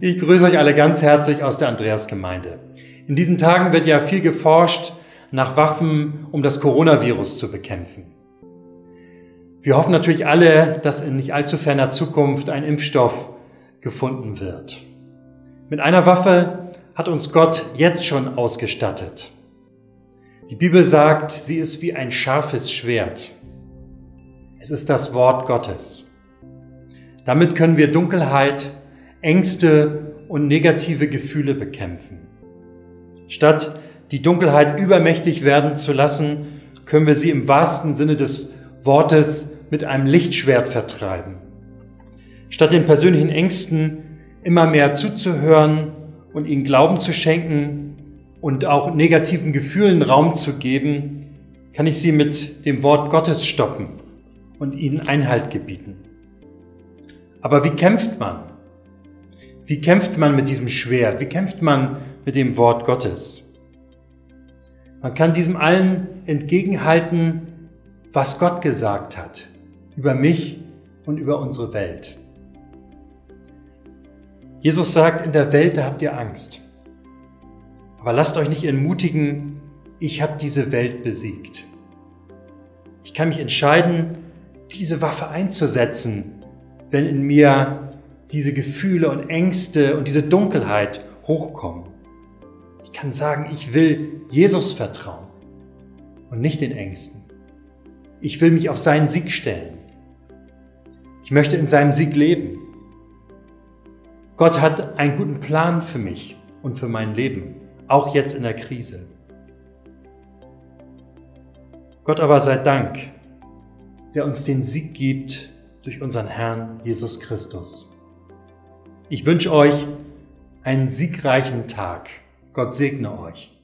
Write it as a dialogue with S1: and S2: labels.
S1: Ich grüße euch alle ganz herzlich aus der Andreasgemeinde. In diesen Tagen wird ja viel geforscht nach Waffen, um das Coronavirus zu bekämpfen. Wir hoffen natürlich alle, dass in nicht allzu ferner Zukunft ein Impfstoff gefunden wird. Mit einer Waffe hat uns Gott jetzt schon ausgestattet. Die Bibel sagt, sie ist wie ein scharfes Schwert. Es ist das Wort Gottes. Damit können wir Dunkelheit, Ängste und negative Gefühle bekämpfen. Statt die Dunkelheit übermächtig werden zu lassen, können wir sie im wahrsten Sinne des Wortes mit einem Lichtschwert vertreiben. Statt den persönlichen Ängsten immer mehr zuzuhören und ihnen Glauben zu schenken und auch negativen Gefühlen Raum zu geben, kann ich sie mit dem Wort Gottes stoppen und ihnen Einhalt gebieten. Aber wie kämpft man? Wie kämpft man mit diesem Schwert? Wie kämpft man mit dem Wort Gottes? Man kann diesem allen entgegenhalten, was Gott gesagt hat über mich und über unsere Welt. Jesus sagt, in der Welt, da habt ihr Angst. Aber lasst euch nicht entmutigen, ich habe diese Welt besiegt. Ich kann mich entscheiden, diese Waffe einzusetzen, wenn in mir diese Gefühle und Ängste und diese Dunkelheit hochkommen. Ich kann sagen, ich will Jesus vertrauen und nicht den Ängsten. Ich will mich auf seinen Sieg stellen. Ich möchte in seinem Sieg leben. Gott hat einen guten Plan für mich und für mein Leben, auch jetzt in der Krise. Gott aber sei Dank, der uns den Sieg gibt durch unseren Herrn Jesus Christus. Ich wünsche euch einen siegreichen Tag. Gott segne euch.